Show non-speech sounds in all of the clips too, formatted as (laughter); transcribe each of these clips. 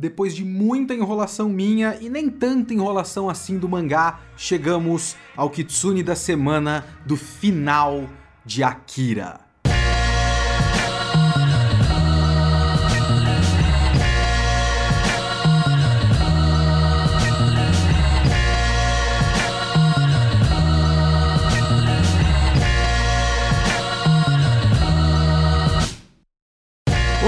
depois de muita enrolação minha e nem tanta enrolação assim do mangá, chegamos ao Kitsune da semana do final de Akira.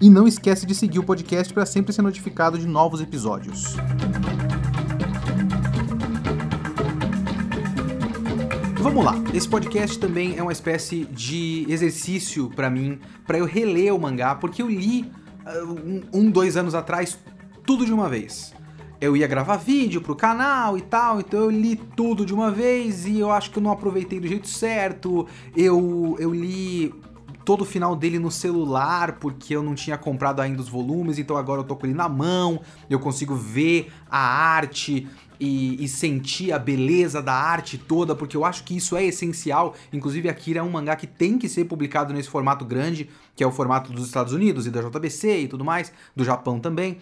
e não esquece de seguir o podcast para sempre ser notificado de novos episódios. Vamos lá, esse podcast também é uma espécie de exercício para mim, para eu reler o mangá, porque eu li uh, um, dois anos atrás tudo de uma vez. Eu ia gravar vídeo pro canal e tal, então eu li tudo de uma vez e eu acho que eu não aproveitei do jeito certo. Eu, eu li todo o final dele no celular, porque eu não tinha comprado ainda os volumes, então agora eu tô com ele na mão, eu consigo ver a arte e, e, sentir a beleza da arte toda, porque eu acho que isso é essencial. Inclusive, Akira é um mangá que tem que ser publicado nesse formato grande, que é o formato dos Estados Unidos e da JBC e tudo mais, do Japão também,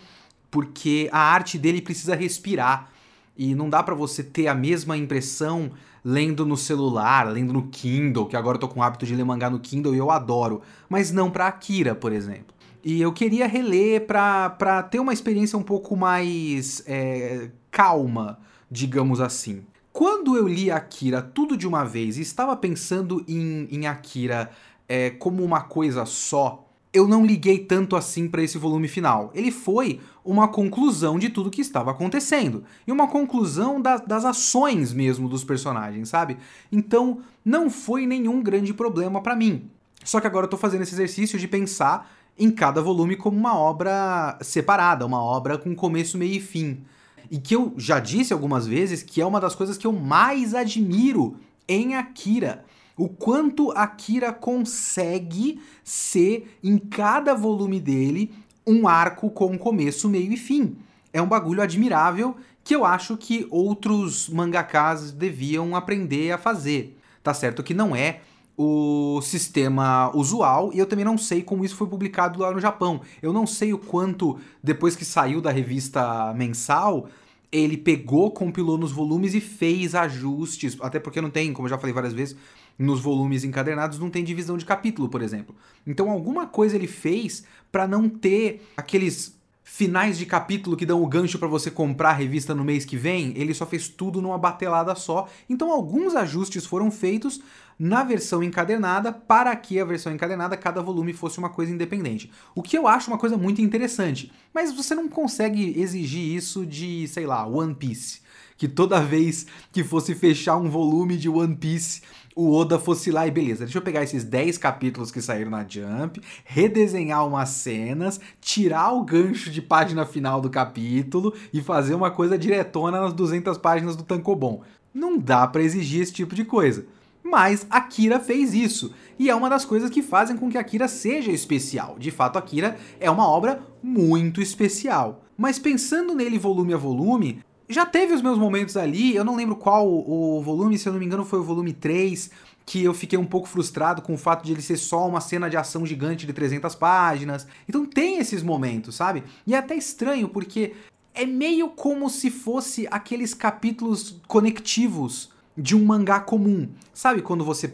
porque a arte dele precisa respirar. E não dá para você ter a mesma impressão lendo no celular, lendo no Kindle, que agora eu tô com o hábito de ler mangá no Kindle e eu adoro, mas não para Akira, por exemplo. E eu queria reler para ter uma experiência um pouco mais é, calma, digamos assim. Quando eu li Akira tudo de uma vez e estava pensando em, em Akira é, como uma coisa só, eu não liguei tanto assim para esse volume final. Ele foi uma conclusão de tudo que estava acontecendo. E uma conclusão da, das ações mesmo dos personagens, sabe? Então, não foi nenhum grande problema para mim. Só que agora eu tô fazendo esse exercício de pensar em cada volume como uma obra separada, uma obra com começo, meio e fim. E que eu já disse algumas vezes que é uma das coisas que eu mais admiro em Akira o quanto Akira consegue ser, em cada volume dele, um arco com começo, meio e fim. É um bagulho admirável que eu acho que outros mangakas deviam aprender a fazer. Tá certo que não é o sistema usual e eu também não sei como isso foi publicado lá no Japão. Eu não sei o quanto, depois que saiu da revista mensal, ele pegou, compilou nos volumes e fez ajustes, até porque não tem, como eu já falei várias vezes, nos volumes encadernados não tem divisão de capítulo, por exemplo. Então alguma coisa ele fez para não ter aqueles finais de capítulo que dão o gancho para você comprar a revista no mês que vem, ele só fez tudo numa batelada só. Então alguns ajustes foram feitos na versão encadernada para que a versão encadernada cada volume fosse uma coisa independente. O que eu acho uma coisa muito interessante, mas você não consegue exigir isso de, sei lá, One Piece, que toda vez que fosse fechar um volume de One Piece o Oda fosse lá e beleza, deixa eu pegar esses 10 capítulos que saíram na Jump, redesenhar umas cenas, tirar o gancho de página final do capítulo e fazer uma coisa diretona nas 200 páginas do Tankobon. Não dá para exigir esse tipo de coisa. Mas Akira fez isso, e é uma das coisas que fazem com que Akira seja especial. De fato, Akira é uma obra muito especial. Mas pensando nele volume a volume, já teve os meus momentos ali, eu não lembro qual o volume, se eu não me engano foi o volume 3, que eu fiquei um pouco frustrado com o fato de ele ser só uma cena de ação gigante de 300 páginas. Então tem esses momentos, sabe? E é até estranho porque é meio como se fosse aqueles capítulos conectivos de um mangá comum. Sabe quando você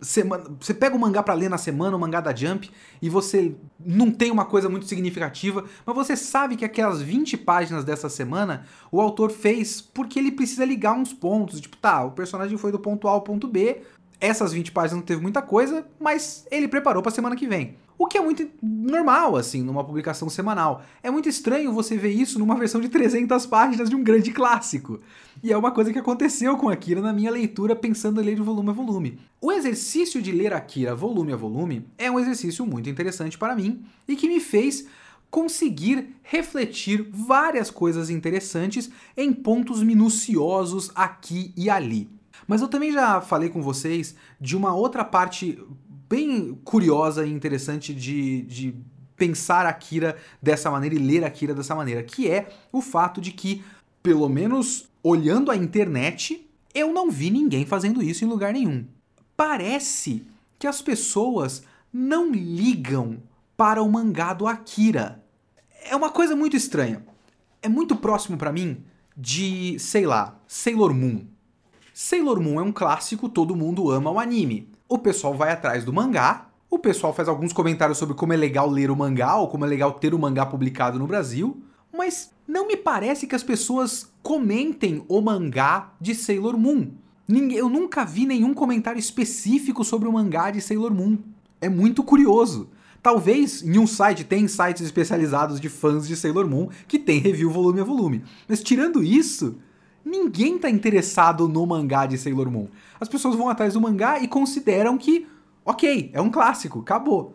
semana, você pega o mangá para ler na semana, o mangá da Jump, e você não tem uma coisa muito significativa, mas você sabe que aquelas 20 páginas dessa semana o autor fez porque ele precisa ligar uns pontos. Tipo, tá, o personagem foi do ponto A ao ponto B, essas 20 páginas não teve muita coisa, mas ele preparou para semana que vem. O que é muito normal, assim, numa publicação semanal. É muito estranho você ver isso numa versão de 300 páginas de um grande clássico. E é uma coisa que aconteceu com Akira na minha leitura, pensando em ler de volume a volume. O exercício de ler Akira volume a volume é um exercício muito interessante para mim e que me fez conseguir refletir várias coisas interessantes em pontos minuciosos aqui e ali. Mas eu também já falei com vocês de uma outra parte bem curiosa e interessante de, de pensar Akira dessa maneira e ler Akira dessa maneira, que é o fato de que, pelo menos olhando a internet, eu não vi ninguém fazendo isso em lugar nenhum. Parece que as pessoas não ligam para o mangá do Akira. É uma coisa muito estranha. É muito próximo para mim de, sei lá, Sailor Moon. Sailor Moon é um clássico, todo mundo ama o anime. O pessoal vai atrás do mangá, o pessoal faz alguns comentários sobre como é legal ler o mangá ou como é legal ter o mangá publicado no Brasil, mas não me parece que as pessoas comentem o mangá de Sailor Moon. Eu nunca vi nenhum comentário específico sobre o mangá de Sailor Moon. É muito curioso. Talvez em um site tem sites especializados de fãs de Sailor Moon que tem review volume a volume. Mas tirando isso, ninguém tá interessado no mangá de Sailor Moon. As pessoas vão atrás do mangá e consideram que, ok, é um clássico, acabou.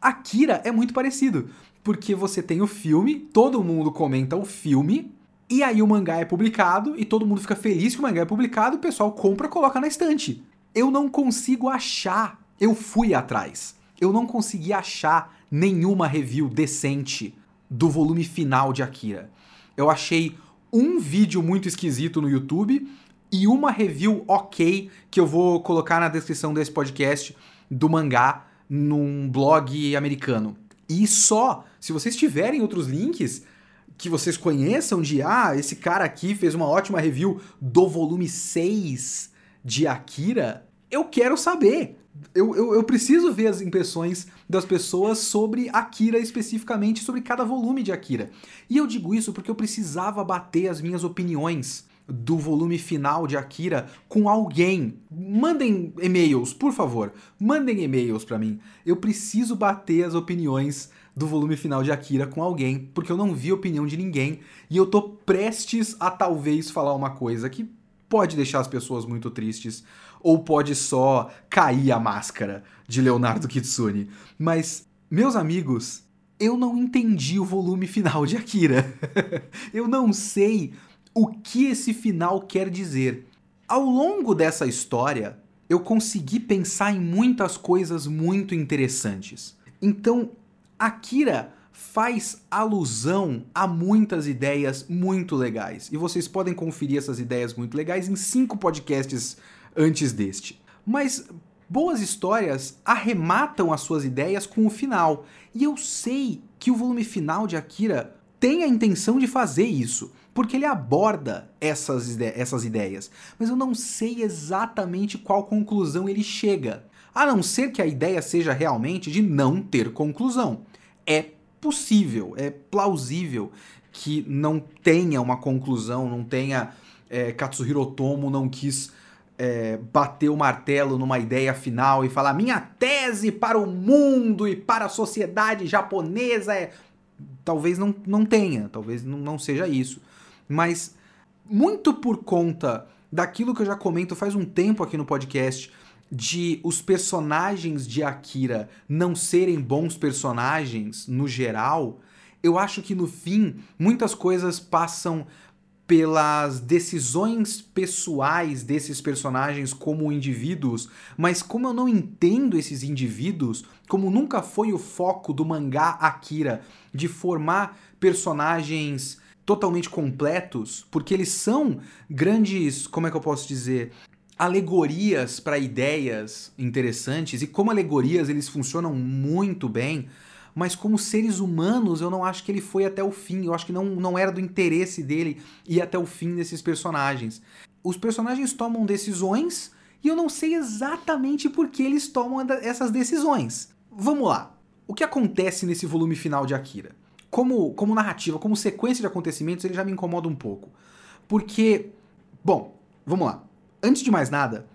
Akira é muito parecido, porque você tem o filme, todo mundo comenta o filme, e aí o mangá é publicado e todo mundo fica feliz que o mangá é publicado, o pessoal compra, coloca na estante. Eu não consigo achar. Eu fui atrás. Eu não consegui achar nenhuma review decente do volume final de Akira. Eu achei um vídeo muito esquisito no YouTube e uma review ok que eu vou colocar na descrição desse podcast do mangá num blog americano. E só, se vocês tiverem outros links, que vocês conheçam de ah, esse cara aqui fez uma ótima review do volume 6 de Akira, eu quero saber. Eu, eu, eu, preciso ver as impressões das pessoas sobre Akira especificamente, sobre cada volume de Akira. E eu digo isso porque eu precisava bater as minhas opiniões do volume final de Akira com alguém. Mandem e-mails, por favor. Mandem e-mails para mim. Eu preciso bater as opiniões do volume final de Akira com alguém, porque eu não vi a opinião de ninguém e eu tô prestes a talvez falar uma coisa que pode deixar as pessoas muito tristes ou pode só cair a máscara de Leonardo Kitsune. Mas, meus amigos, eu não entendi o volume final de Akira. (laughs) eu não sei o que esse final quer dizer. Ao longo dessa história, eu consegui pensar em muitas coisas muito interessantes. Então, Akira faz alusão a muitas ideias muito legais. E vocês podem conferir essas ideias muito legais em cinco podcasts antes deste. Mas boas histórias arrematam as suas ideias com o final. E eu sei que o volume final de Akira tem a intenção de fazer isso, porque ele aborda essas, ide essas ideias. Mas eu não sei exatamente qual conclusão ele chega. A não ser que a ideia seja realmente de não ter conclusão é possível, é plausível que não tenha uma conclusão, não tenha. É, Katsuhiro Otomo não quis é, bater o martelo numa ideia final e falar: minha tese para o mundo e para a sociedade japonesa é. Talvez não, não tenha, talvez não, não seja isso. Mas, muito por conta daquilo que eu já comento faz um tempo aqui no podcast de os personagens de Akira não serem bons personagens no geral, eu acho que no fim muitas coisas passam pelas decisões pessoais desses personagens como indivíduos, mas como eu não entendo esses indivíduos, como nunca foi o foco do mangá Akira de formar personagens totalmente completos, porque eles são grandes, como é que eu posso dizer, alegorias para ideias interessantes e como alegorias eles funcionam muito bem, mas como seres humanos eu não acho que ele foi até o fim, eu acho que não, não era do interesse dele ir até o fim desses personagens. Os personagens tomam decisões e eu não sei exatamente por que eles tomam essas decisões. Vamos lá. O que acontece nesse volume final de Akira? Como, como narrativa, como sequência de acontecimentos, ele já me incomoda um pouco. Porque, bom, vamos lá. Antes de mais nada,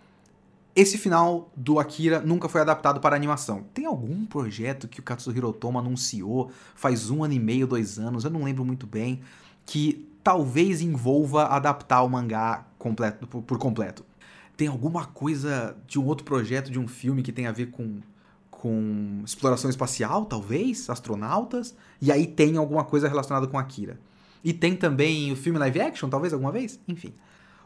esse final do Akira nunca foi adaptado para animação. Tem algum projeto que o Katsuhiro Otomo anunciou faz um ano e meio, dois anos, eu não lembro muito bem, que talvez envolva adaptar o mangá completo, por completo. Tem alguma coisa de um outro projeto, de um filme que tem a ver com, com exploração espacial, talvez, astronautas, e aí tem alguma coisa relacionada com Akira. E tem também o filme live action, talvez alguma vez? Enfim.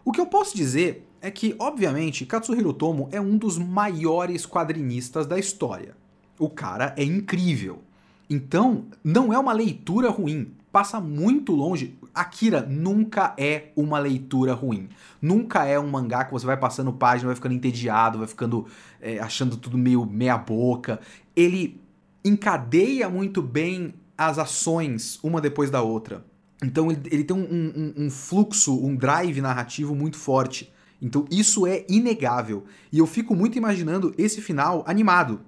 O que eu posso dizer é que, obviamente, Katsuhiro Tomo é um dos maiores quadrinistas da história. O cara é incrível. Então, não é uma leitura ruim. Passa muito longe. Akira nunca é uma leitura ruim. Nunca é um mangá que você vai passando página, vai ficando entediado, vai ficando é, achando tudo meio meia boca. Ele encadeia muito bem as ações uma depois da outra. Então ele, ele tem um, um, um, fluxo, um drive narrativo muito forte. Então isso é inegável. E eu fico muito imaginando esse final animado.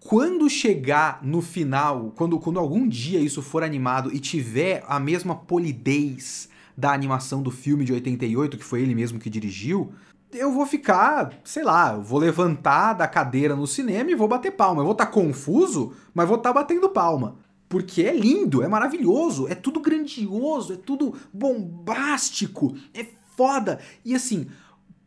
Quando chegar no final, quando, quando algum dia isso for animado e tiver a mesma polidez da animação do filme de 88, que foi ele mesmo que dirigiu, eu vou ficar, sei lá, eu vou levantar da cadeira no cinema e vou bater palma. Eu vou estar tá confuso, mas vou estar tá batendo palma. Porque é lindo, é maravilhoso, é tudo grandioso, é tudo bombástico, é foda. E assim,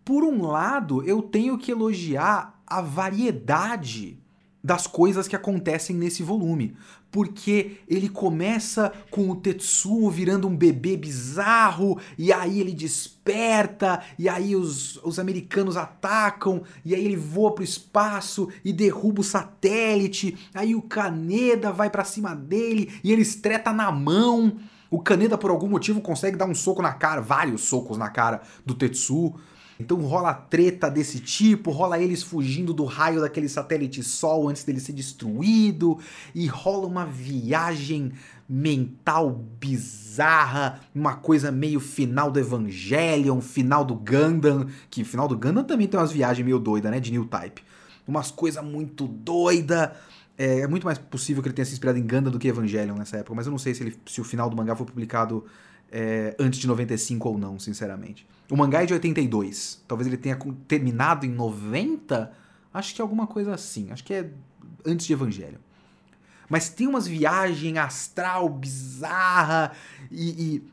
por um lado, eu tenho que elogiar a variedade das coisas que acontecem nesse volume. Porque ele começa com o Tetsuo virando um bebê bizarro, e aí ele desperta, e aí os, os americanos atacam, e aí ele voa pro espaço e derruba o satélite, aí o Kaneda vai para cima dele e ele estreta na mão. O Kaneda, por algum motivo, consegue dar um soco na cara, vários socos na cara do Tetsuo. Então rola treta desse tipo, rola eles fugindo do raio daquele satélite Sol antes dele ser destruído, e rola uma viagem mental bizarra, uma coisa meio final do Evangelion, final do Gundam, que final do Gundam também tem umas viagens meio doidas, né, de New Type. Umas coisas muito doida. É, é, muito mais possível que ele tenha se inspirado em Gundam do que Evangelion nessa época, mas eu não sei se, ele, se o final do mangá foi publicado é, antes de 95 ou não, sinceramente. O mangá é de 82. Talvez ele tenha terminado em 90. Acho que é alguma coisa assim. Acho que é antes de Evangelho. Mas tem umas viagens astral bizarra e, e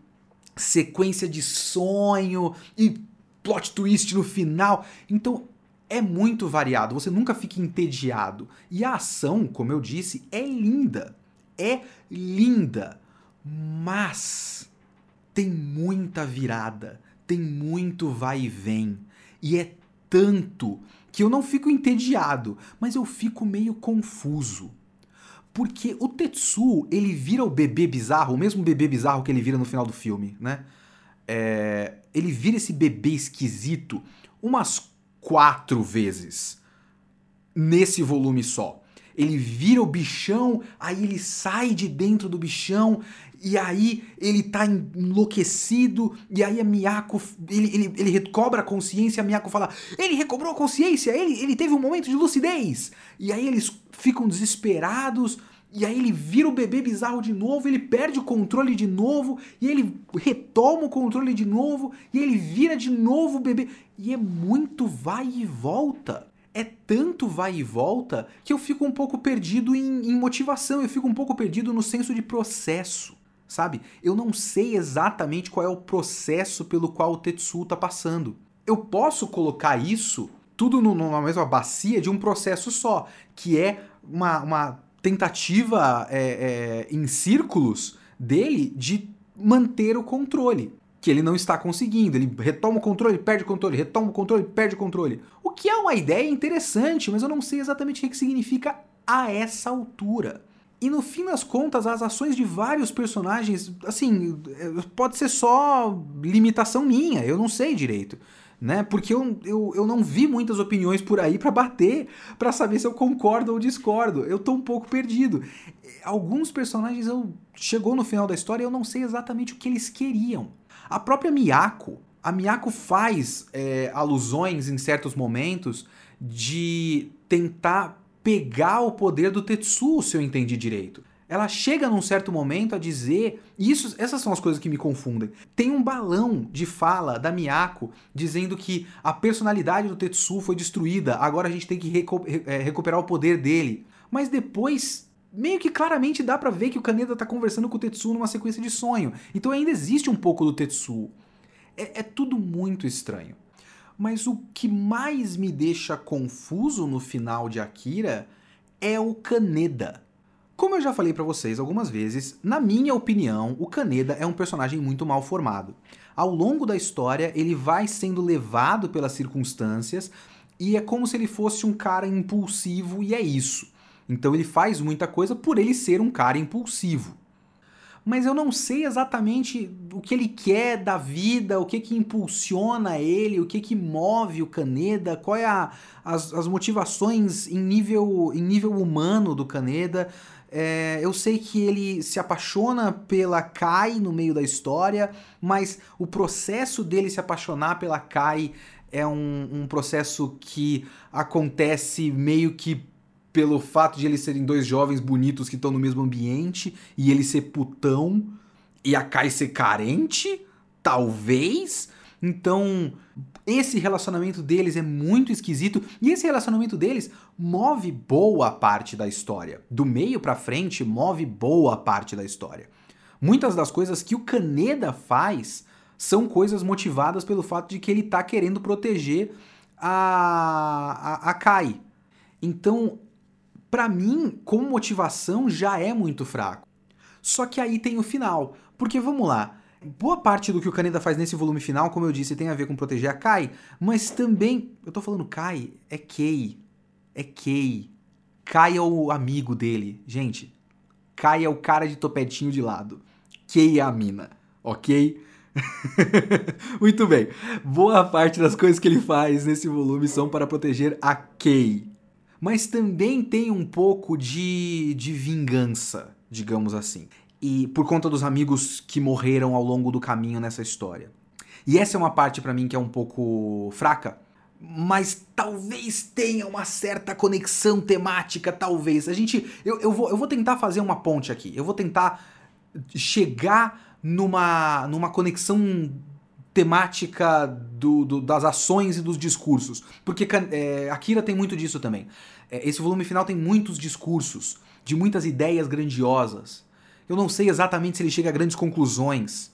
sequência de sonho e plot twist no final. Então é muito variado, você nunca fica entediado. E a ação, como eu disse, é linda. É linda. Mas tem muita virada, tem muito vai e vem. E é tanto que eu não fico entediado, mas eu fico meio confuso. Porque o Tetsu, ele vira o bebê bizarro, o mesmo bebê bizarro que ele vira no final do filme, né? É, ele vira esse bebê esquisito umas quatro vezes nesse volume só. Ele vira o bichão, aí ele sai de dentro do bichão, e aí ele tá enlouquecido, e aí a Miyako, ele, ele, ele recobra a consciência, a Miyako fala, ele recobrou a consciência, ele, ele teve um momento de lucidez. E aí eles ficam desesperados, e aí ele vira o bebê bizarro de novo, ele perde o controle de novo, e ele retoma o controle de novo, e ele vira de novo o bebê. E é muito vai e volta é tanto vai e volta que eu fico um pouco perdido em, em, motivação, eu fico um pouco perdido no senso de processo sabe? Eu não sei exatamente qual é o processo pelo qual o Tetsuo está passando. Eu posso colocar isso tudo numa mesma bacia de um processo só, que é uma, uma tentativa é, é, em círculos dele de manter o controle. Que ele não está conseguindo. Ele retoma o controle, perde o controle, retoma o controle, perde o controle. Que é uma ideia interessante, mas eu não sei exatamente o que significa a essa altura. E no fim das contas, as ações de vários personagens, assim, pode ser só limitação minha, eu não sei direito. Né? Porque eu, eu, eu não vi muitas opiniões por aí para bater, para saber se eu concordo ou discordo. Eu tô um pouco perdido. Alguns personagens eu chegou no final da história e eu não sei exatamente o que eles queriam. A própria Miyako, a Miyako faz é, alusões em certos momentos de tentar pegar o poder do Tetsuo, se eu entendi direito. Ela chega num certo momento a dizer, isso, essas são as coisas que me confundem. Tem um balão de fala da Miyako dizendo que a personalidade do Tetsuo foi destruída, agora a gente tem que recu é, recuperar o poder dele. Mas depois meio que claramente dá para ver que o Kaneda tá conversando com o Tetsuo numa sequência de sonho. Então ainda existe um pouco do Tetsuo. É, é tudo muito estranho. Mas o que mais me deixa confuso no final de Akira é o Kaneda. Como eu já falei para vocês algumas vezes, na minha opinião, o Kaneda é um personagem muito mal formado. Ao longo da história, ele vai sendo levado pelas circunstâncias e é como se ele fosse um cara impulsivo e é isso. Então ele faz muita coisa por ele ser um cara impulsivo. Mas eu não sei exatamente o que ele quer da vida, o que que impulsiona ele, o que que move o Kaneda, qual é a, as, as motivações em nível, em nível humano do Kaneda. É, eu sei que ele se apaixona pela Kai no meio da história, mas o processo dele se apaixonar pela Kai é um, um processo que acontece meio que pelo fato de eles serem dois jovens bonitos que estão no mesmo ambiente e ele ser putão e a Kai ser carente, talvez. Então, esse relacionamento deles é muito esquisito e esse relacionamento deles move boa parte da história. Do meio para frente, move boa parte da história. Muitas das coisas que o Kaneda faz são coisas motivadas pelo fato de que ele tá querendo proteger a, a, a Kai. Então, para mim, como motivação, já é muito fraco. Só que aí tem o final. Porque vamos lá, boa parte do que o Kaneda faz nesse volume final, como eu disse, tem a ver com proteger a Kai, mas também. Eu tô falando Kai, é Kei. É Kei. Kai é o amigo dele. Gente, Kai é o cara de topetinho de lado. Kei é a mina, ok? (laughs) Muito bem. Boa parte das coisas que ele faz nesse volume são para proteger a Kei. Mas também tem um pouco de, de vingança, digamos assim e por conta dos amigos que morreram ao longo do caminho nessa história. E essa é uma parte para mim que é um pouco fraca, mas talvez tenha uma certa conexão temática, talvez. A gente, eu, eu, vou, eu vou tentar fazer uma ponte aqui. Eu vou tentar chegar numa, numa conexão temática do, do, das ações e dos discursos. Porque é, Akira tem muito disso também. É, esse volume final tem muitos discursos, de muitas ideias grandiosas. Eu não sei exatamente se ele chega a grandes conclusões.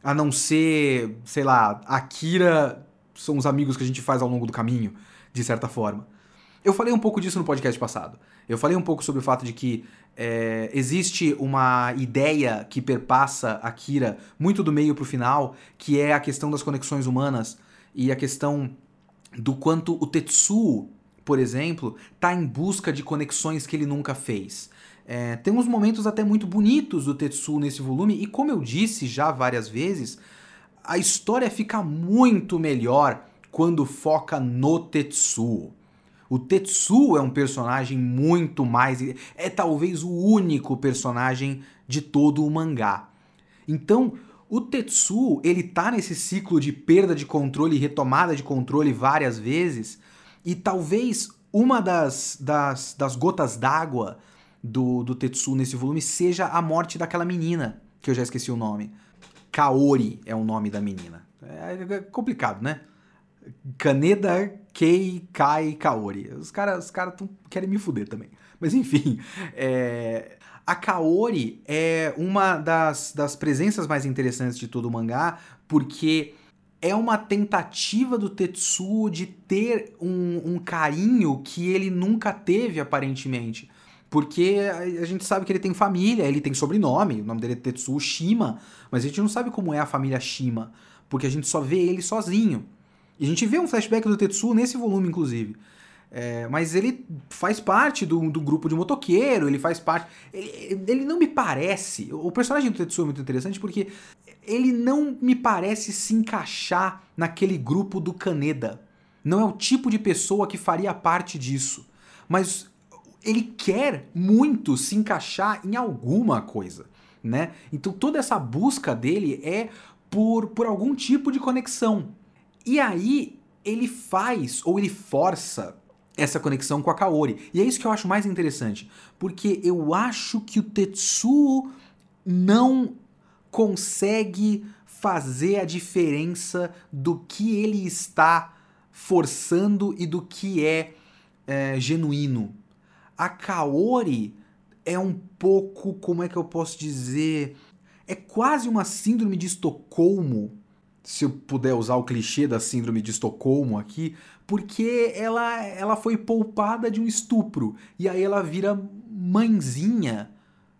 A não ser, sei lá, Akira são os amigos que a gente faz ao longo do caminho, de certa forma. Eu falei um pouco disso no podcast passado. Eu falei um pouco sobre o fato de que é, existe uma ideia que perpassa Akira muito do meio pro final, que é a questão das conexões humanas e a questão do quanto o Tetsuo, por exemplo, tá em busca de conexões que ele nunca fez. É, tem uns momentos até muito bonitos do Tetsuo nesse volume, e como eu disse já várias vezes, a história fica muito melhor quando foca no Tetsuo. O Tetsuo é um personagem muito mais. É talvez o único personagem de todo o mangá. Então, o Tetsuo, ele tá nesse ciclo de perda de controle e retomada de controle várias vezes, e talvez uma das, das, das gotas d'água do, do Tetsu nesse volume seja a morte daquela menina, que eu já esqueci o nome. Kaori é o nome da menina. É, é complicado, né? Kaneda Kei Kai Kaori. Os caras os cara querem me fuder também. Mas enfim, é... a Kaori é uma das, das presenças mais interessantes de todo o mangá, porque é uma tentativa do Tetsuo de ter um, um carinho que ele nunca teve, aparentemente. Porque a gente sabe que ele tem família, ele tem sobrenome, o nome dele é Tetsuo Shima, mas a gente não sabe como é a família Shima, porque a gente só vê ele sozinho. E a gente vê um flashback do Tetsuo nesse volume, inclusive. É, mas ele faz parte do, do grupo de motoqueiro, ele faz parte. Ele, ele não me parece. O personagem do Tetsuo é muito interessante porque ele não me parece se encaixar naquele grupo do Kaneda. Não é o tipo de pessoa que faria parte disso. Mas ele quer muito se encaixar em alguma coisa, né? Então toda essa busca dele é por, por algum tipo de conexão. E aí ele faz ou ele força essa conexão com a Kaori. E é isso que eu acho mais interessante, porque eu acho que o Tetsuo não consegue fazer a diferença do que ele está forçando e do que é, é genuíno a Kaori é um pouco, como é que eu posso dizer? É quase uma síndrome de Estocolmo se eu puder usar o clichê da síndrome de Estocolmo aqui, porque ela, ela foi poupada de um estupro. E aí ela vira mãezinha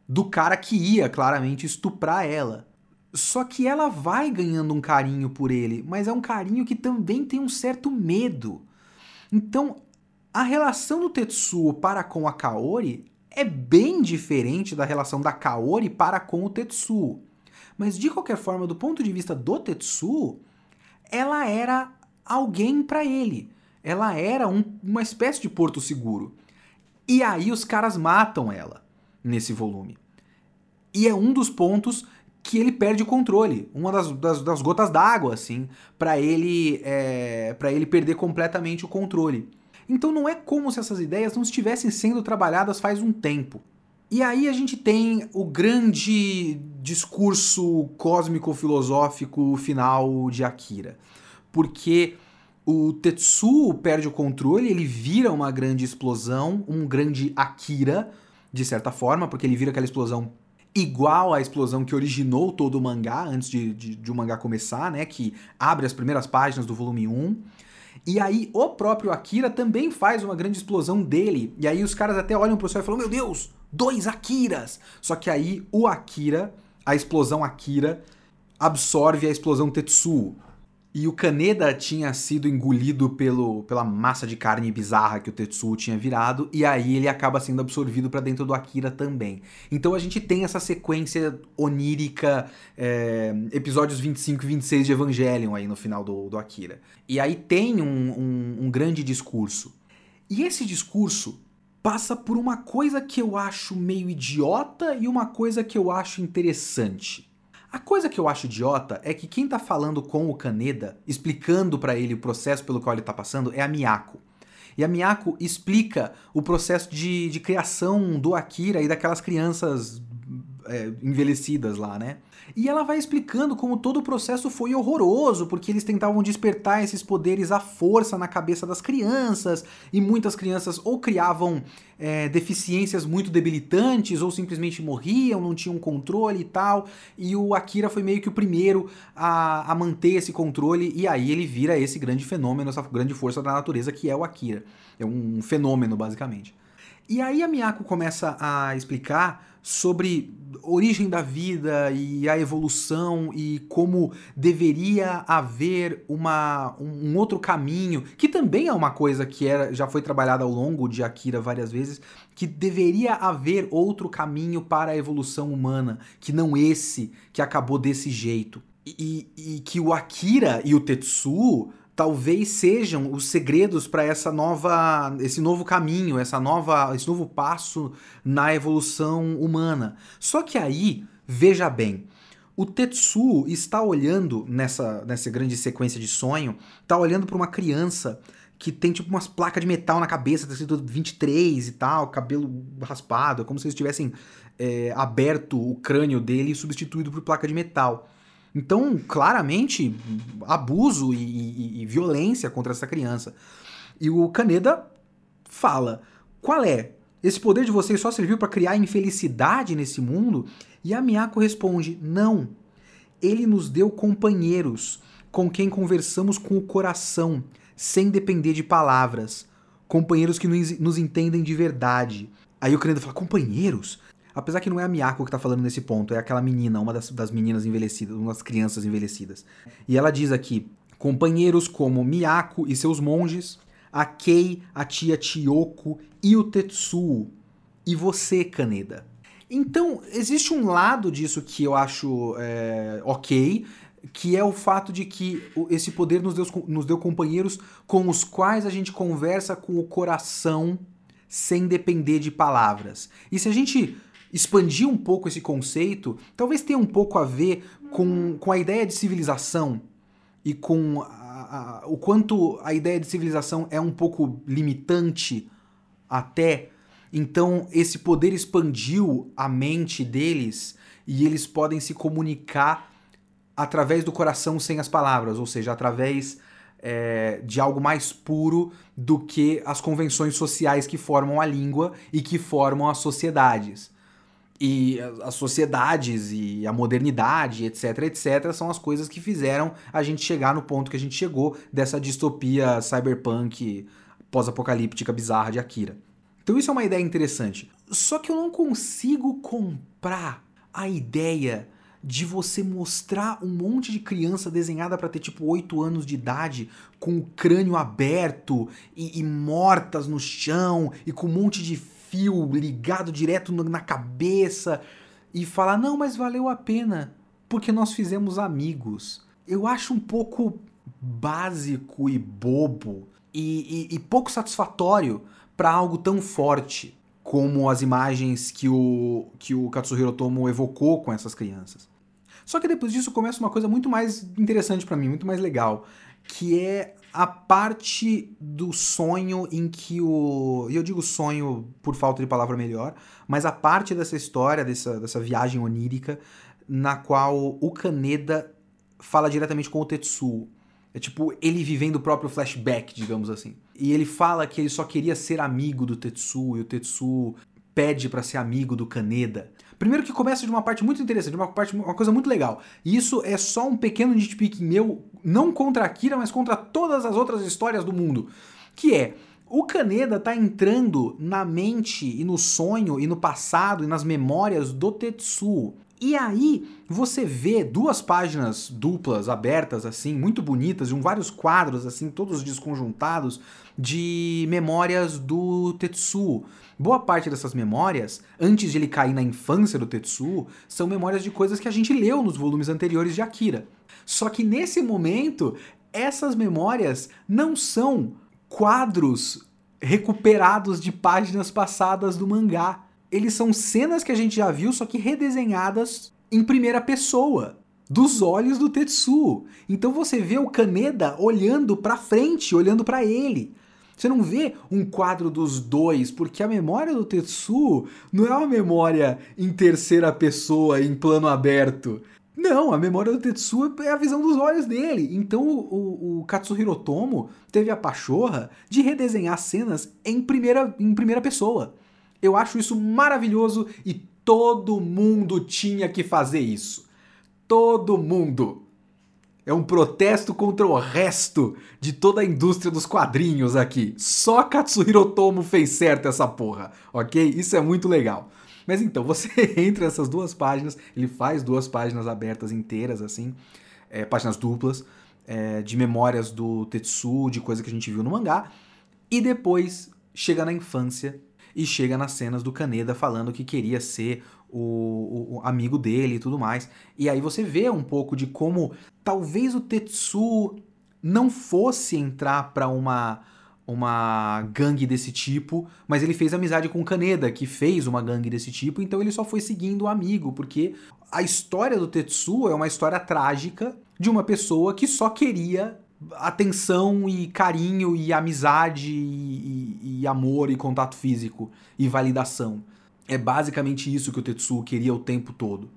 do cara que ia claramente estuprar ela. Só que ela vai ganhando um carinho por ele, mas é um carinho que também tem um certo medo. Então, a relação do Tetsuo para com a Kaori é bem diferente da relação da Kaori para com o Tetsuo. Mas de qualquer forma, do ponto de vista do Tetsuo, ela era alguém para ele. Ela era um, uma espécie de porto seguro. E aí os caras matam ela nesse volume. E é um dos pontos que ele perde o controle, uma das, das, das gotas d'água, assim, para ele é, para ele perder completamente o controle. Então não é como se essas ideias não estivessem sendo trabalhadas faz um tempo. E aí a gente tem o grande discurso cósmico-filosófico final de Akira. Porque o Tetsuo perde o controle, ele vira uma grande explosão, um grande Akira, de certa forma, porque ele vira aquela explosão igual à explosão que originou todo o mangá, antes de, de, de o mangá começar, né? Que abre as primeiras páginas do volume 1. E aí o próprio Akira também faz uma grande explosão dele. E aí os caras até olham pro céu e falam: Meu Deus, dois Akiras! Só que aí o Akira, a explosão Akira, absorve a explosão Tetsuo. E o Kaneda tinha sido engolido pelo, pela massa de carne bizarra que o Tetsuo tinha virado, e aí ele acaba sendo absorvido para dentro do Akira também. Então a gente tem essa sequência onírica, é, episódios 25 e 26 de Evangelion aí no final do, do Akira. E aí tem um, um, um grande discurso. E esse discurso passa por uma coisa que eu acho meio idiota e uma coisa que eu acho interessante. A coisa que eu acho idiota é que quem tá falando com o Kaneda, explicando para ele o processo pelo qual ele tá passando, é a Miyako. E a Miyako explica o processo de, de criação do Akira e daquelas crianças é, envelhecidas lá, né? E ela vai explicando como todo o processo foi horroroso, porque eles tentavam despertar esses poderes à força na cabeça das crianças, e muitas crianças ou criavam é, deficiências muito debilitantes, ou simplesmente morriam, não tinham controle e tal. E o Akira foi meio que o primeiro a, a manter esse controle, e aí ele vira esse grande fenômeno, essa grande força da natureza que é o Akira. É um fenômeno, basicamente. E aí a Miyako começa a explicar sobre origem da vida e a evolução e como deveria haver uma, um outro caminho, que também é uma coisa que era, já foi trabalhada ao longo de Akira várias vezes, que deveria haver outro caminho para a evolução humana, que não esse que acabou desse jeito. E, e que o Akira e o Tetsuo talvez sejam os segredos para essa nova esse novo caminho, essa nova esse novo passo na evolução humana. Só que aí, veja bem, o Tetsuo está olhando nessa nessa grande sequência de sonho, está olhando para uma criança que tem tipo umas placas de metal na cabeça, tá escrito 23 e tal, cabelo raspado, é como se eles tivessem é, aberto o crânio dele e substituído por placa de metal. Então, claramente, abuso e, e, e violência contra essa criança. E o Kaneda fala: qual é? Esse poder de vocês só serviu para criar infelicidade nesse mundo? E a Miyako responde: não. Ele nos deu companheiros com quem conversamos com o coração, sem depender de palavras. Companheiros que nos entendem de verdade. Aí o Kaneda fala: companheiros? Apesar que não é a Miyako que tá falando nesse ponto, é aquela menina, uma das, das meninas envelhecidas, uma das crianças envelhecidas. E ela diz aqui: companheiros como Miyako e seus monges, a Kei, a tia Chiyoko e o Tetsuo. E você, Kaneda. Então, existe um lado disso que eu acho é, ok, que é o fato de que esse poder nos deu, nos deu companheiros com os quais a gente conversa com o coração sem depender de palavras. E se a gente expandir um pouco esse conceito, talvez tenha um pouco a ver com, com a ideia de civilização e com a, a, o quanto a ideia de civilização é um pouco limitante até. Então, esse poder expandiu a mente deles e eles podem se comunicar através do coração sem as palavras, ou seja, através é, de algo mais puro do que as convenções sociais que formam a língua e que formam as sociedades. E as sociedades e a modernidade, etc, etc, são as coisas que fizeram a gente chegar no ponto que a gente chegou dessa distopia cyberpunk pós-apocalíptica bizarra de Akira. Então isso é uma ideia interessante. Só que eu não consigo comprar a ideia de você mostrar um monte de criança desenhada para ter tipo 8 anos de idade, com o crânio aberto e, e, mortas no chão e com um monte de fio ligado direto na cabeça e falar: não, mas valeu a pena porque nós fizemos amigos. Eu acho um pouco básico e bobo e, e, e pouco satisfatório para algo tão forte como as imagens que o, que o Katsuhiro Otomo evocou com essas crianças. Só que depois disso começa uma coisa muito mais interessante para mim, muito mais legal, que é a parte do sonho em que o. E eu digo sonho por falta de palavra melhor, mas a parte dessa história, dessa, dessa viagem onírica, na qual o Kaneda fala diretamente com o Tetsuo. É tipo ele vivendo o próprio flashback, digamos assim. E ele fala que ele só queria ser amigo do Tetsuo, e o Tetsuo pede para ser amigo do Kaneda. Primeiro que começa de uma parte muito interessante, uma parte uma coisa muito legal. E isso é só um pequeno nitpicking meu, não contra a Akira, mas contra todas as outras histórias do mundo, que é o Kaneda tá entrando na mente e no sonho e no passado e nas memórias do Tetsuo. E aí você vê duas páginas duplas abertas assim, muito bonitas, e um vários quadros assim, todos desconjuntados de memórias do Tetsuo. Boa parte dessas memórias, antes de ele cair na infância do Tetsuo, são memórias de coisas que a gente leu nos volumes anteriores de Akira. Só que nesse momento, essas memórias não são quadros recuperados de páginas passadas do mangá eles são cenas que a gente já viu, só que redesenhadas em primeira pessoa, dos olhos do Tetsuo. Então você vê o Kaneda olhando para frente, olhando para ele. Você não vê um quadro dos dois, porque a memória do Tetsuo não é uma memória em terceira pessoa, em plano aberto. Não, a memória do Tetsuo é a visão dos olhos dele. Então o, o, o Katsuhiro Tomo teve a pachorra de redesenhar cenas em primeira, em primeira pessoa. Eu acho isso maravilhoso e todo mundo tinha que fazer isso. Todo mundo. É um protesto contra o resto de toda a indústria dos quadrinhos aqui. Só Katsuhiro Tomo fez certo essa porra, ok? Isso é muito legal. Mas então, você (laughs) entra nessas duas páginas, ele faz duas páginas abertas inteiras, assim, é, páginas duplas, é, de memórias do Tetsu, de coisa que a gente viu no mangá, e depois chega na infância e chega nas cenas do Kaneda falando que queria ser o, o, amigo dele e tudo mais. E aí você vê um pouco de como talvez o Tetsu não fosse entrar para uma uma gangue desse tipo, mas ele fez amizade com o Kaneda, que fez uma gangue desse tipo, então ele só foi seguindo o amigo, porque a história do Tetsu é uma história trágica de uma pessoa que só queria atenção e carinho e amizade e, e, e, amor e contato físico e validação. É basicamente isso que o Tetsuo queria o tempo todo.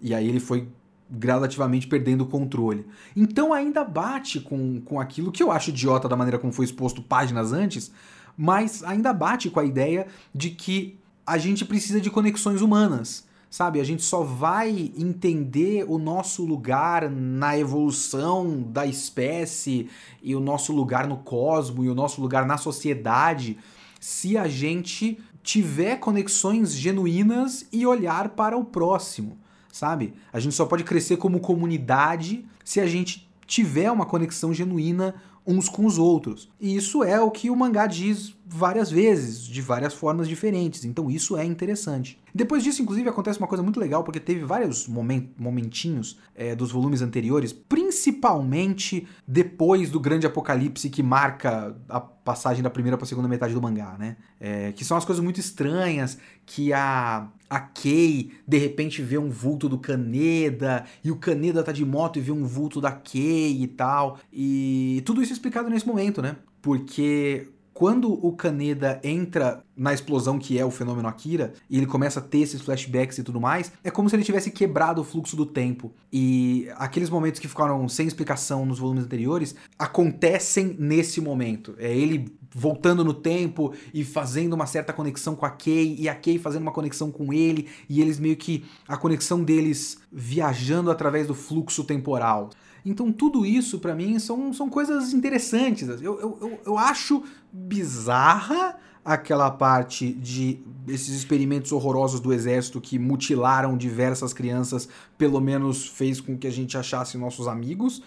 E aí ele foi gradativamente perdendo o controle. Então ainda bate com, com aquilo que eu acho idiota da maneira como foi exposto páginas antes, mas ainda bate com a ideia de que a gente precisa de conexões humanas sabe? A gente só vai entender o nosso lugar na evolução da espécie e o nosso lugar no cosmos e o nosso lugar na sociedade se a gente tiver conexões genuínas e olhar para o próximo, sabe? A gente só pode crescer como comunidade se a gente tiver uma conexão genuína uns com os outros. E isso é o que o mangá diz várias vezes, de várias formas diferentes. Então isso é interessante. Depois disso, inclusive, acontece uma coisa muito legal, porque teve vários momentinhos é, dos volumes anteriores, principalmente depois do grande apocalipse que marca a passagem da primeira para a segunda metade do mangá, né? É, que são as coisas muito estranhas, que a, a Kei de repente vê um vulto do Kaneda, e o Kaneda tá de moto e vê um vulto da Kei e tal. E tudo isso é explicado nesse momento, né? Porque quando o Kaneda entra na explosão que é o fenômeno Akira, e ele começa a ter esses flashbacks e tudo mais, é como se ele tivesse quebrado o fluxo do tempo. E aqueles momentos que ficaram sem explicação nos volumes anteriores acontecem nesse momento. É ele voltando no tempo e fazendo uma certa conexão com a Kay, e a Kay fazendo uma conexão com ele, e eles meio que a conexão deles viajando através do fluxo temporal. Então tudo isso para mim são, são coisas interessantes. Eu, eu, eu, eu acho bizarra aquela parte de esses experimentos horrorosos do exército que mutilaram diversas crianças, pelo menos fez com que a gente achasse nossos amigos.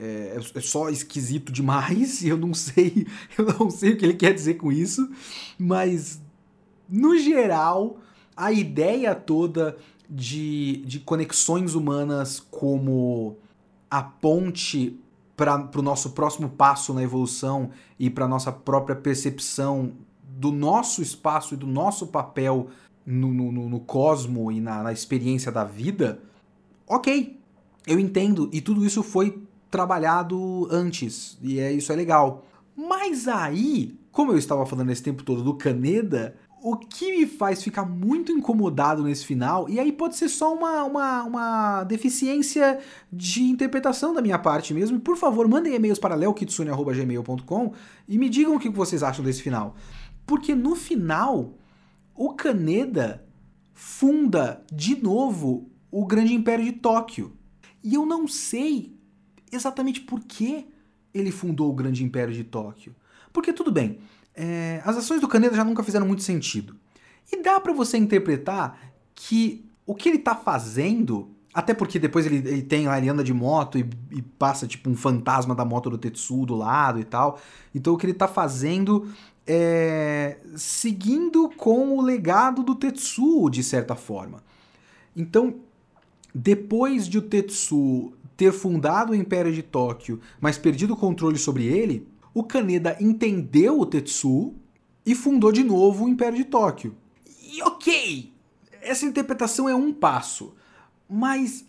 É, é só esquisito demais, (laughs) eu não sei, eu não sei o que ele quer dizer com isso, mas no geral, a ideia toda de, de conexões humanas como a ponte para o nosso próximo passo na evolução e para nossa própria percepção do nosso espaço e do nosso papel no, no, no cosmo e na, na experiência da vida, ok, eu entendo. E tudo isso foi trabalhado antes e é isso é legal. Mas aí, como eu estava falando esse tempo todo do Caneda, o que me faz ficar muito incomodado nesse final, e aí pode ser só uma, uma, uma deficiência de interpretação da minha parte mesmo, por favor, mandem e-mails para leokitsune.gmail.com e me digam o que vocês acham desse final. Porque no final, o Kaneda funda de novo o Grande Império de Tóquio. E eu não sei exatamente por que ele fundou o Grande Império de Tóquio. Porque tudo bem, é, as ações do Caneda já nunca fizeram muito sentido. E dá para você interpretar que o que ele tá fazendo, até porque depois ele, ele tem lá, ele anda de moto e, e, passa tipo um fantasma da moto do Tetsu do lado e tal. Então o que ele tá fazendo é seguindo com o legado do Tetsu, de certa forma. Então, depois de o Tetsu ter fundado o Império de Tóquio, mas perdido o controle sobre ele, o Kaneda entendeu o Tetsu e fundou de novo o Império de Tóquio. E ok, essa interpretação é um passo, mas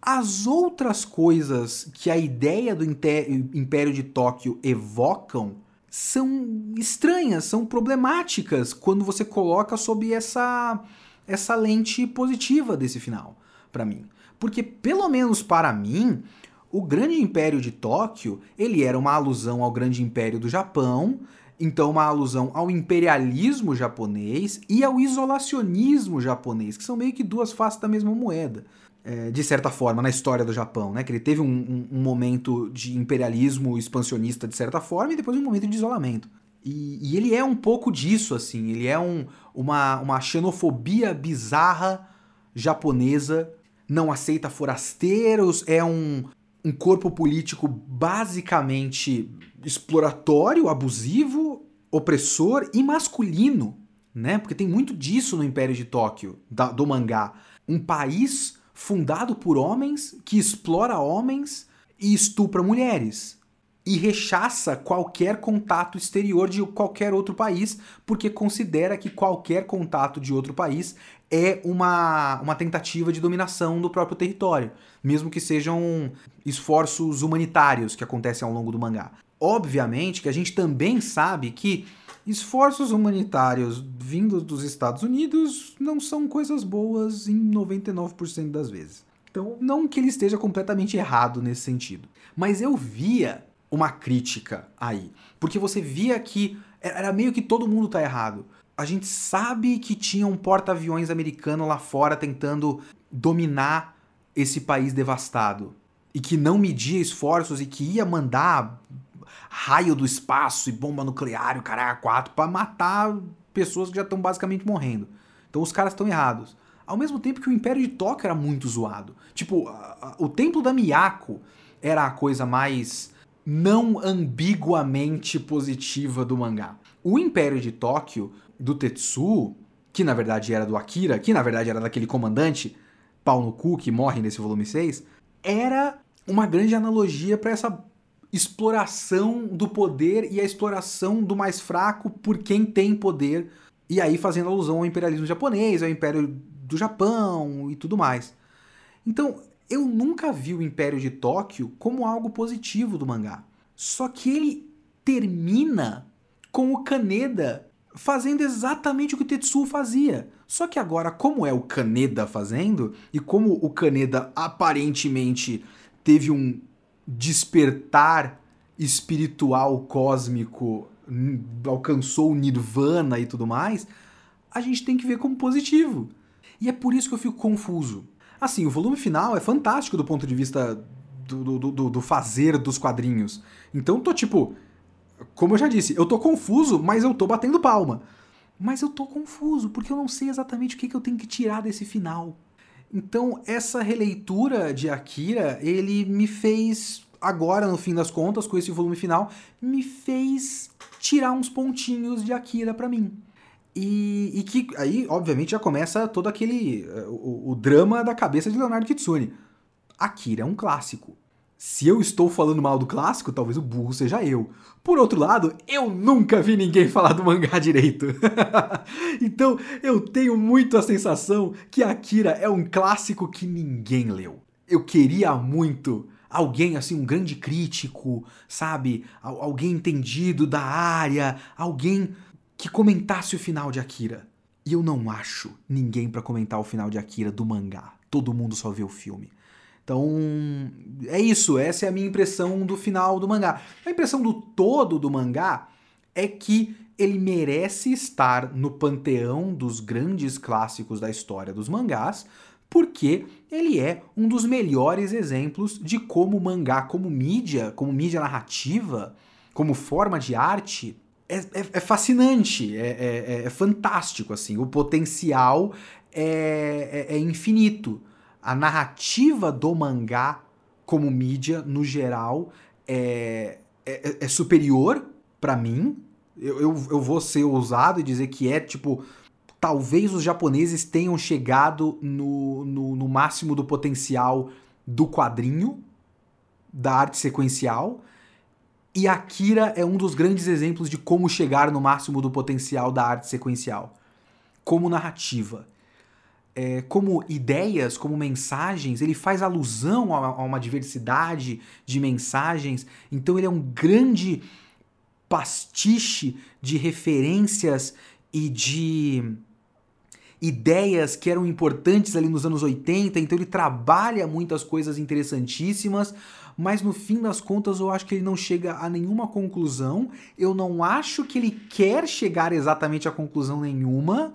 as outras coisas que a ideia do Império de Tóquio evocam são estranhas, são problemáticas quando você coloca sob essa essa lente positiva desse final, para mim. Porque pelo menos para mim, o Grande Império de Tóquio, ele era uma alusão ao Grande Império do Japão, então uma alusão ao imperialismo japonês e ao isolacionismo japonês, que são meio que duas faces da mesma moeda. É, de certa forma, na história do Japão, né? Que ele teve um, um, um, momento de imperialismo expansionista de certa forma e depois um momento de isolamento. E, e ele é um pouco disso, assim. Ele é um, uma, uma xenofobia bizarra japonesa, não aceita forasteiros, é um, um corpo político basicamente exploratório, abusivo, opressor e masculino, né? Porque tem muito disso no Império de Tóquio, da, do mangá. Um país fundado por homens que explora homens e estupra mulheres. E rechaça qualquer contato exterior de qualquer outro país, porque considera que qualquer contato de outro país é uma, uma tentativa de dominação do próprio território, mesmo que sejam esforços humanitários que acontecem ao longo do mangá. Obviamente que a gente também sabe que esforços humanitários vindos dos Estados Unidos não são coisas boas em 99% das vezes. Então, não que ele esteja completamente errado nesse sentido. Mas eu via uma crítica aí. Porque você via que era meio que todo mundo tá errado a gente sabe que tinha um porta-aviões americano lá fora tentando dominar esse país devastado e que não media esforços e que ia mandar raio do espaço e bomba nuclear o caralho quatro para matar pessoas que já estão basicamente morrendo. Então os caras estão errados. Ao mesmo tempo que o Império de Tóquio era muito zoado. Tipo, o Templo da Miyako era a coisa mais não ambiguamente positiva do mangá. O Império de Tóquio do Tetsu, que na verdade era do Akira, que na verdade era daquele comandante pau no cu que morre nesse volume 6, era uma grande analogia para essa exploração do poder e a exploração do mais fraco por quem tem poder, e aí fazendo alusão ao imperialismo japonês, ao império do Japão e tudo mais. Então, eu nunca vi o Império de Tóquio como algo positivo do mangá. Só que ele termina com o Kaneda fazendo exatamente o que o Tetsuo fazia. Só que agora, como é o Kaneda fazendo, e como o Kaneda aparentemente teve um despertar espiritual cósmico, alcançou o nirvana e tudo mais, a gente tem que ver como positivo. E é por isso que eu fico confuso. Assim, o volume final é fantástico do ponto de vista do, do, do, do fazer dos quadrinhos. Então tô tipo. Como eu já disse, eu tô confuso, mas eu tô batendo palma. Mas eu tô confuso, porque eu não sei exatamente o que, que eu tenho que tirar desse final. Então, essa releitura de Akira, ele me fez, agora no fim das contas, com esse volume final, me fez tirar uns pontinhos de Akira para mim. E, e, que aí, obviamente, já começa todo aquele. Eh, o, o, drama da cabeça de Leonardo Kitsune. Akira é um clássico. Se eu estou falando mal do clássico, talvez o burro seja eu. Por outro lado, eu nunca vi ninguém falar do mangá (laughs) direito. (laughs) então, eu tenho muito a sensação que Akira é um clássico que ninguém leu. Eu queria muito alguém assim, um grande crítico, sabe? Alguém entendido da área, alguém que comentasse o final de Akira. E eu não acho ninguém para comentar o final de Akira do mangá. Todo mundo só vê o filme. Então, é isso. Essa é a minha impressão do final do mangá. A impressão do todo do mangá é que ele merece estar no panteão dos grandes clássicos da história dos mangás, porque ele é um dos melhores exemplos de como o mangá, como mídia, como mídia narrativa, como forma de arte, é, é, é fascinante, é, é, é, fantástico, assim. O potencial é, é, é infinito. A narrativa do mangá, como mídia, no geral, é, é, superior para mim. Eu, eu, eu vou ser ousado e dizer que é, tipo, talvez os japoneses tenham chegado no, no, no máximo do potencial do quadrinho, da arte sequencial, e Akira é um dos grandes exemplos de como chegar no máximo do potencial da arte sequencial. Como narrativa. É, como ideias, como mensagens, ele faz alusão a, a uma diversidade de mensagens. Então ele é um grande pastiche de referências e de ideias que eram importantes ali nos anos 80, então ele trabalha muitas coisas interessantíssimas, mas no fim das contas eu acho que ele não chega a nenhuma conclusão. Eu não acho que ele quer chegar exatamente a conclusão nenhuma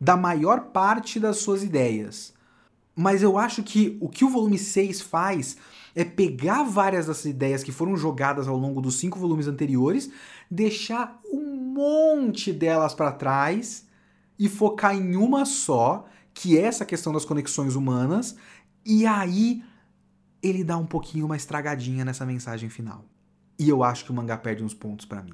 da maior parte das suas ideias. Mas eu acho que o que o volume 6 faz é pegar várias dessas ideias que foram jogadas ao longo dos cinco volumes anteriores, deixar um monte delas para trás e focar em uma só, que é essa questão das conexões humanas, e aí ele dá um pouquinho uma estragadinha nessa mensagem final. E eu acho que o mangá perde uns pontos para mim.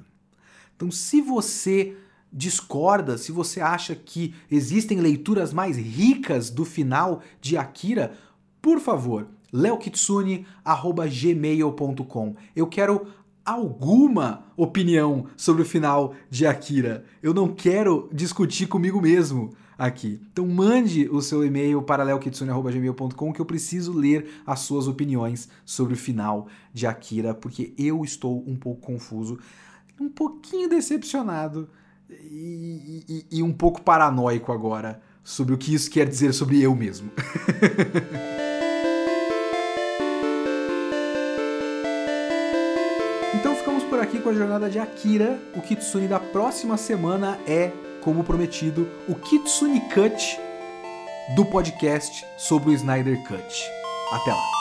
Então, se você discorda, se você acha que existem leituras mais ricas do final de Akira, por favor, leokitsune@gmail.com. Eu quero alguma opinião sobre o final de Akira. Eu não quero discutir comigo mesmo aqui. Então mande o seu e-mail para leokitsune.gmail.com que eu preciso ler as suas opiniões sobre o final de Akira, porque eu estou um pouco confuso, um pouquinho decepcionado e, e, e um pouco paranoico agora sobre o que isso quer dizer sobre eu mesmo. (laughs) então ficamos por aqui com a jornada de Akira. O Kitsune da próxima semana é como prometido, o Kitsune Cut do podcast sobre o Snyder Cut. Até lá!